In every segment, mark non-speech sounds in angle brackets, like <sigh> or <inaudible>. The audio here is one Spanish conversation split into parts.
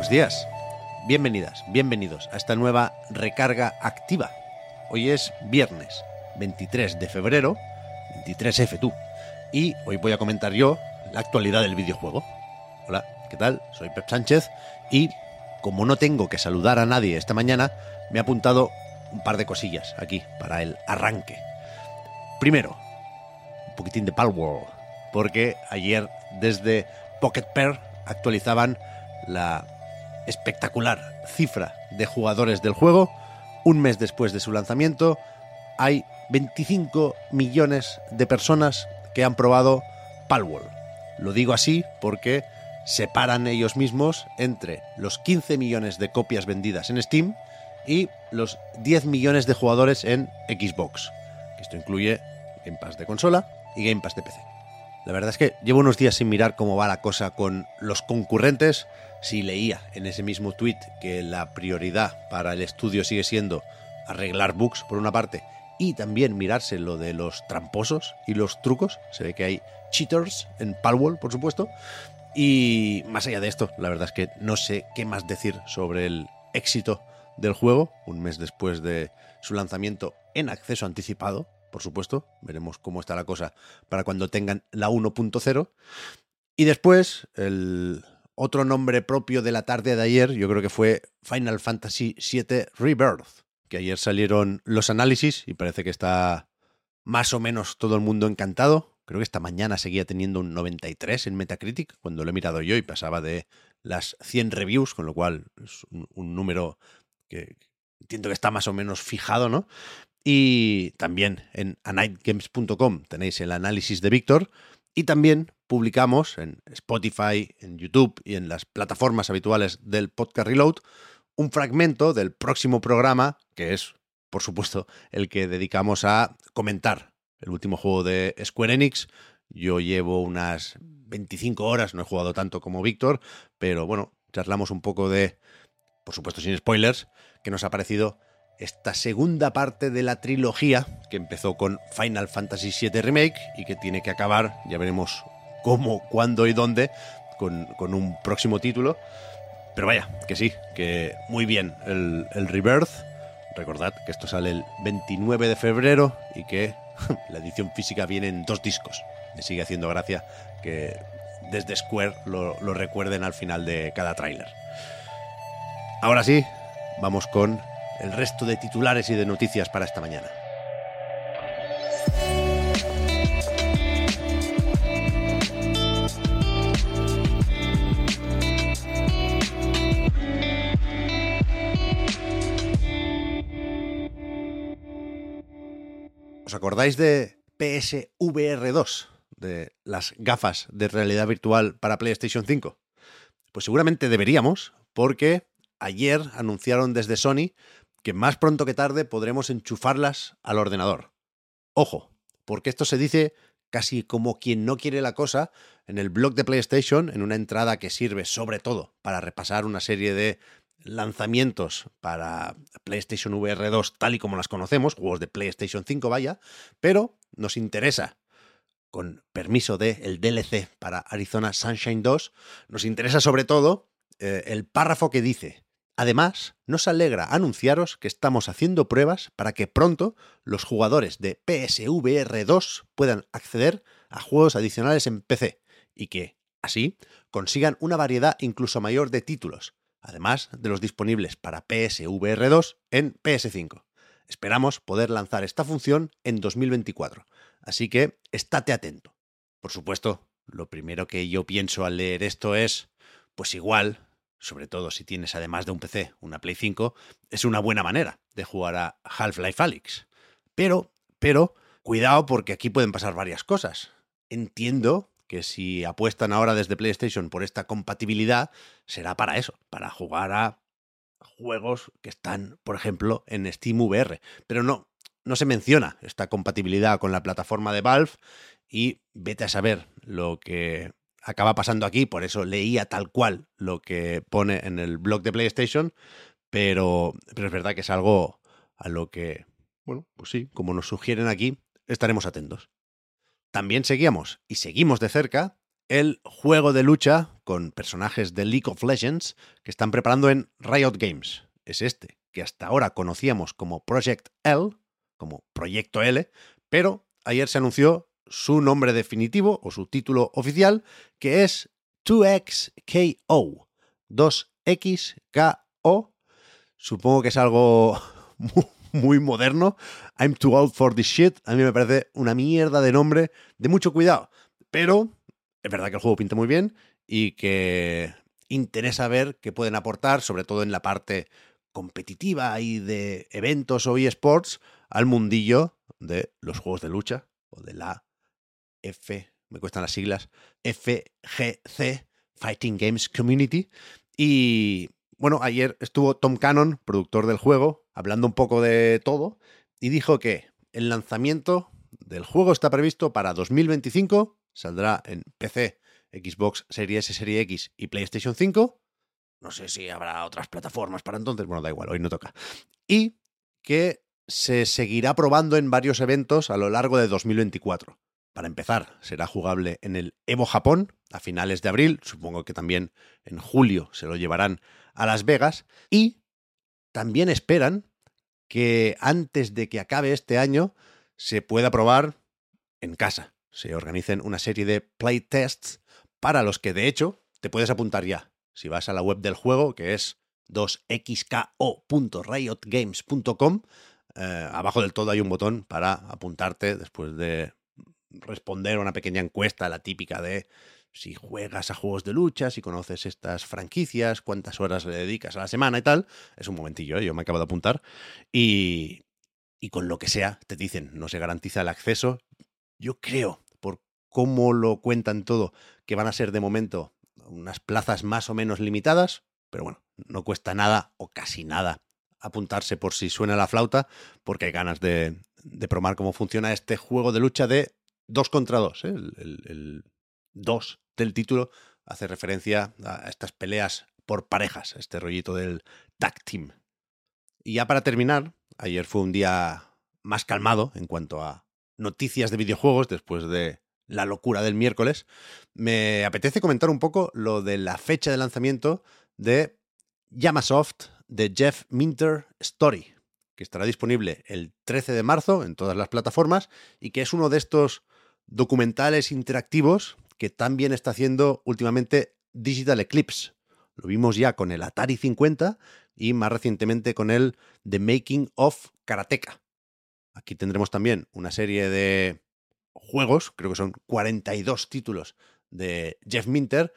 Buenos días. Bienvenidas, bienvenidos a esta nueva recarga activa. Hoy es viernes 23 de febrero, 23F tú. Y hoy voy a comentar yo la actualidad del videojuego. Hola, ¿qué tal? Soy Pep Sánchez y como no tengo que saludar a nadie esta mañana, me he apuntado un par de cosillas aquí para el arranque. Primero, un poquitín de Palworld, porque ayer desde Pocket Pair actualizaban la espectacular cifra de jugadores del juego. Un mes después de su lanzamiento, hay 25 millones de personas que han probado Palworld. Lo digo así porque separan ellos mismos entre los 15 millones de copias vendidas en Steam y los 10 millones de jugadores en Xbox. Esto incluye Game Pass de consola y Game Pass de PC. La verdad es que llevo unos días sin mirar cómo va la cosa con los concurrentes. Si leía en ese mismo tweet que la prioridad para el estudio sigue siendo arreglar bugs por una parte y también mirarse lo de los tramposos y los trucos. Se ve que hay cheaters en Palworld, por supuesto. Y más allá de esto, la verdad es que no sé qué más decir sobre el éxito del juego, un mes después de su lanzamiento en acceso anticipado, por supuesto. Veremos cómo está la cosa para cuando tengan la 1.0. Y después, el otro nombre propio de la tarde de ayer, yo creo que fue Final Fantasy VII Rebirth, que ayer salieron los análisis y parece que está más o menos todo el mundo encantado. Creo que esta mañana seguía teniendo un 93 en Metacritic, cuando lo he mirado yo y pasaba de las 100 reviews, con lo cual es un, número que entiendo que está más o menos fijado, ¿no? Y también en anightgames.com tenéis el análisis de Víctor. Y también publicamos en Spotify, en YouTube y en las plataformas habituales del podcast Reload un fragmento del próximo programa, que es, por supuesto, el que dedicamos a comentar el último juego de Square Enix. Yo llevo unas 25 horas, no he jugado tanto como Víctor, pero bueno, charlamos un poco de, por supuesto sin spoilers, que nos ha parecido esta segunda parte de la trilogía que empezó con Final Fantasy VII Remake y que tiene que acabar, ya veremos cómo, cuándo y dónde, con, con un próximo título. Pero vaya, que sí, que muy bien el, el Rebirth. Recordad que esto sale el 29 de febrero y que <laughs> la edición física viene en dos discos. Me sigue haciendo gracia que desde Square lo, lo recuerden al final de cada tráiler. Ahora sí, vamos con el resto de titulares y de noticias para esta mañana. ¿Os acordáis de PSVR 2? De las gafas de realidad virtual para PlayStation 5? Pues seguramente deberíamos, porque ayer anunciaron desde Sony que más pronto que tarde podremos enchufarlas al ordenador. Ojo, porque esto se dice casi como quien no quiere la cosa en el blog de PlayStation, en una entrada que sirve sobre todo para repasar una serie de lanzamientos para PlayStation VR 2 tal y como las conocemos, juegos de PlayStation 5 vaya, pero nos interesa con permiso de el DLC para Arizona Sunshine 2, nos interesa sobre todo eh, el párrafo que dice Además, nos alegra anunciaros que estamos haciendo pruebas para que pronto los jugadores de PSVR 2 puedan acceder a juegos adicionales en PC y que, así, consigan una variedad incluso mayor de títulos, además de los disponibles para PSVR 2 en PS5. Esperamos poder lanzar esta función en 2024, así que estate atento. Por supuesto, lo primero que yo pienso al leer esto es, pues igual, sobre todo si tienes además de un PC una Play 5, es una buena manera de jugar a Half-Life Alyx. Pero, pero, cuidado porque aquí pueden pasar varias cosas. entiendo que si apuestan ahora desde PlayStation por esta compatibilidad, será para eso, para jugar a juegos que están, por ejemplo, en Steam VR. Pero no, no se menciona esta compatibilidad con la plataforma de Valve y vete a saber lo que acaba pasando aquí, por eso leía tal cual lo que pone en el blog de PlayStation, pero, pero es verdad que es algo a lo que, bueno, pues sí, como nos sugieren aquí, estaremos atentos. También seguíamos y seguimos de cerca el juego de lucha con personajes de League of Legends que están preparando en Riot Games. Es este, que hasta ahora conocíamos como Project L, como Proyecto L, pero ayer se anunció su nombre definitivo o su título oficial, que es 2XKO. 2XKO. Supongo que es algo <laughs> muy moderno. I'm too old for this shit. A mí me parece una mierda de nombre de mucho cuidado. Pero es verdad que el juego pinta muy bien y que interesa ver qué pueden aportar, sobre todo en la parte competitiva y de eventos o eSports, al mundillo de los juegos de lucha o de la F, me cuestan las siglas, FGC, Fighting Games Community. Y bueno, ayer estuvo Tom Cannon, productor del juego, hablando un poco de todo y dijo que el lanzamiento del juego está previsto para 2025, saldrá en PC, Xbox Series S, Series X y PlayStation 5. No sé si habrá otras plataformas para entonces, bueno, da igual, hoy no toca. Y que se seguirá probando en varios eventos a lo largo de 2024. Para empezar, será jugable en el Evo Japón a finales de abril, supongo que también en julio se lo llevarán a Las Vegas, y también esperan que antes de que acabe este año se pueda probar en casa. Se organicen una serie de playtests para los que de hecho te puedes apuntar ya. Si vas a la web del juego, que es 2xko.riotgames.com, eh, abajo del todo hay un botón para apuntarte después de responder una pequeña encuesta, la típica de si juegas a juegos de lucha, si conoces estas franquicias, cuántas horas le dedicas a la semana y tal. Es un momentillo, ¿eh? yo me acabo de apuntar. Y, y con lo que sea, te dicen, no se garantiza el acceso. Yo creo, por cómo lo cuentan todo, que van a ser de momento unas plazas más o menos limitadas, pero bueno, no cuesta nada o casi nada apuntarse por si suena la flauta, porque hay ganas de, de probar cómo funciona este juego de lucha de dos contra dos. ¿eh? El, dos del título hace referencia a estas peleas por parejas, este rollito del tag team. Y ya para terminar, ayer fue un día más calmado en cuanto a noticias de videojuegos después de la locura del miércoles. Me apetece comentar un poco lo de la fecha de lanzamiento de Yamasoft de Jeff Minter Story, que estará disponible el 13 de marzo en todas las plataformas y que es uno de estos documentales interactivos que también está haciendo últimamente Digital Eclipse. Lo vimos ya con el Atari 50 y más recientemente con el The Making of Karateka. Aquí tendremos también una serie de juegos, creo que son 42 títulos de Jeff Minter,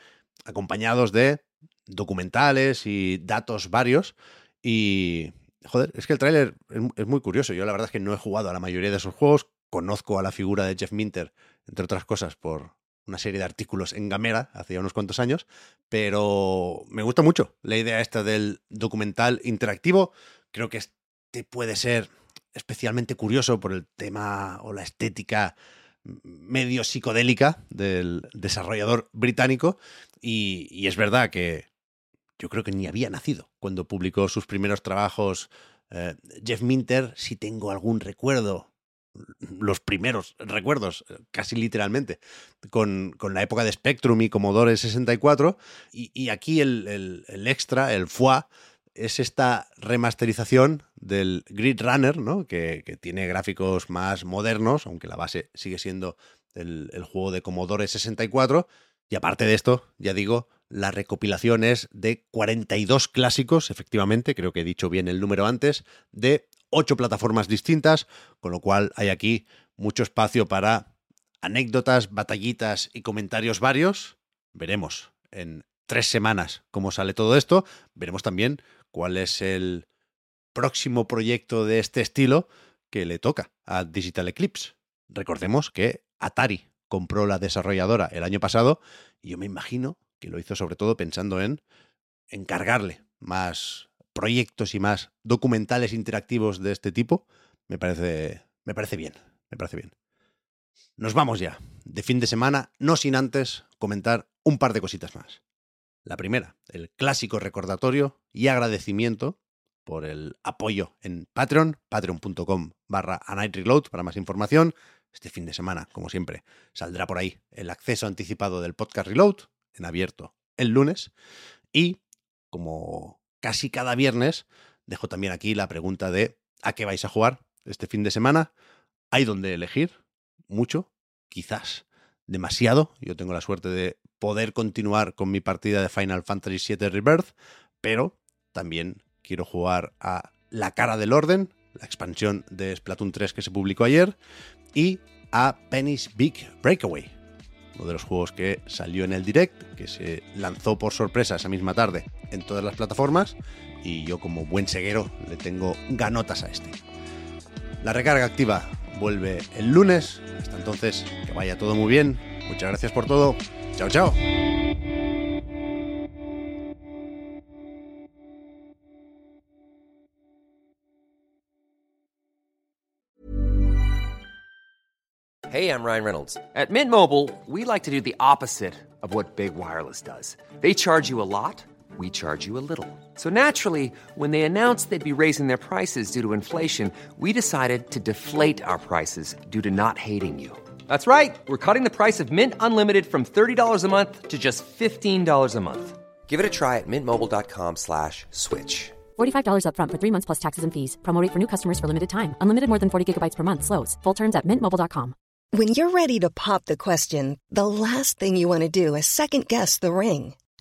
acompañados de documentales y datos varios. Y, joder, es que el tráiler es, muy curioso. Yo la verdad es que no he jugado a la mayoría de esos juegos, conozco a la figura de Jeff Minter, entre otras cosas, por una serie de artículos en Gamera hace unos cuantos años, pero me gusta mucho la idea esta del documental interactivo. Creo que este puede ser especialmente curioso por el tema o la estética medio psicodélica del desarrollador británico y, es verdad que yo creo que ni había nacido cuando publicó sus primeros trabajos eh, Jeff Minter, si tengo algún recuerdo los primeros recuerdos, eh, casi literalmente, con, con, la época de Spectrum y Commodore 64. Y, aquí el, el, extra, el FUA, es esta remasterización del Grid Runner, ¿no? que, que, tiene gráficos más modernos, aunque la base sigue siendo el, el juego de Commodore 64. Y aparte de esto, ya digo, la recopilación es de 42 clásicos, efectivamente, creo que he dicho bien el número antes, de ocho plataformas distintas, con lo cual hay aquí mucho espacio para anécdotas, batallitas y comentarios varios. Veremos en tres semanas cómo sale todo esto. Veremos también cuál es el próximo proyecto de este estilo que le toca a Digital Eclipse. Recordemos que Atari compró la desarrolladora el año pasado y yo me imagino que lo hizo sobre todo pensando en encargarle más proyectos y más documentales interactivos de este tipo. Me parece, me parece bien, me parece bien. Nos vamos ya, de fin de semana, no sin antes comentar un par de cositas más. La primera, el clásico recordatorio y agradecimiento por el apoyo en Patreon, patreon.com barra para más información. Este fin de semana, como siempre, saldrá por ahí el acceso anticipado del podcast Reload en abierto el lunes. Y como casi cada viernes, dejo también aquí la pregunta de ¿a qué vais a jugar este fin de semana? Hay donde elegir, mucho, quizás demasiado. Yo tengo la suerte de poder continuar con mi partida de Final Fantasy VII Rebirth, pero también quiero jugar a La Cara del Orden, la expansión de Splatoon 3 que se publicó ayer, y a Penny's Big Breakaway, uno de los juegos que salió en el direct, que se lanzó por sorpresa esa misma tarde en todas las plataformas, y yo como buen seguero le tengo ganotas a este. La recarga activa vuelve el lunes, hasta entonces que vaya todo muy bien, muchas gracias por todo, chao chao. Hey, I'm Ryan Reynolds. At Mint Mobile, we like to do the opposite of what Big Wireless does. They charge you a lot, we charge you a little. So naturally, when they announced they'd be raising their prices due to inflation, we decided to deflate our prices due to not hating you. That's right. We're cutting the price of Mint Unlimited from $30 a month to just $15 a month. Give it a try at mintmobile.com slash switch. $45 upfront for three months plus taxes and fees. Promo rate for new customers for limited time. Unlimited more than 40 gigabytes per month. Slows. Full terms at mintmobile.com. When you're ready to pop the question, the last thing you want to do is second guess the ring.